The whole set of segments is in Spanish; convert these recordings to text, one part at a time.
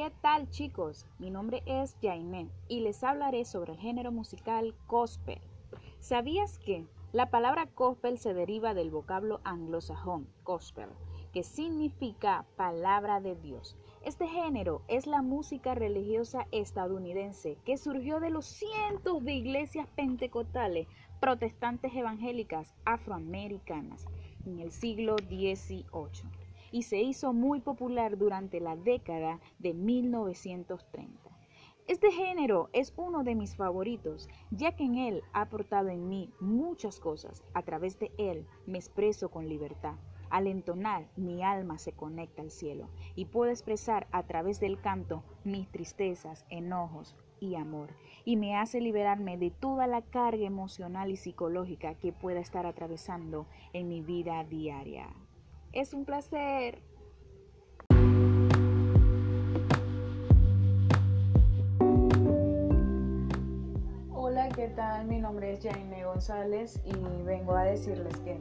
¿Qué tal chicos? Mi nombre es Jaime y les hablaré sobre el género musical gospel. ¿Sabías que la palabra gospel se deriva del vocablo anglosajón gospel, que significa palabra de Dios? Este género es la música religiosa estadounidense que surgió de los cientos de iglesias pentecostales, protestantes evangélicas afroamericanas en el siglo XVIII y se hizo muy popular durante la década de 1930. Este género es uno de mis favoritos, ya que en él ha aportado en mí muchas cosas. A través de él me expreso con libertad. Al entonar, mi alma se conecta al cielo y puedo expresar a través del canto mis tristezas, enojos y amor, y me hace liberarme de toda la carga emocional y psicológica que pueda estar atravesando en mi vida diaria. Es un placer. Hola, ¿qué tal? Mi nombre es Jaime González y vengo a decirles que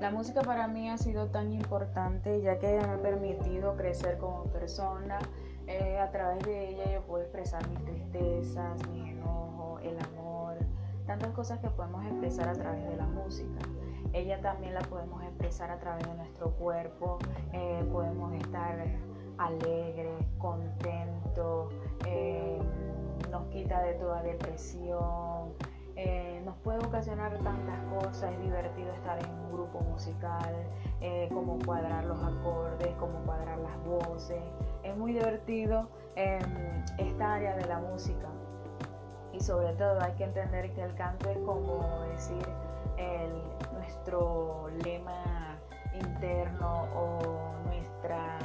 la música para mí ha sido tan importante ya que me ha permitido crecer como persona. Eh, a través de ella yo puedo expresar mis tristezas, mi enojo, el amor, tantas cosas que podemos expresar a través de la música ella también la podemos expresar a través de nuestro cuerpo, eh, podemos estar alegres, contentos, eh, nos quita de toda depresión, eh, nos puede ocasionar tantas cosas, es divertido estar en un grupo musical, como cuadrar los acordes, como cuadrar las voces, es muy divertido esta área de la música. Y sobre todo hay que entender que el canto es como decir nuestro lema interno o nuestra,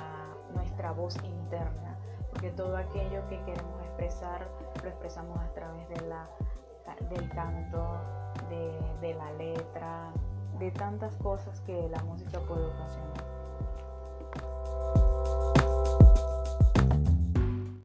nuestra voz interna, porque todo aquello que queremos expresar lo expresamos a través de la, del canto, de, de la letra, de tantas cosas que la música puede ocasionar.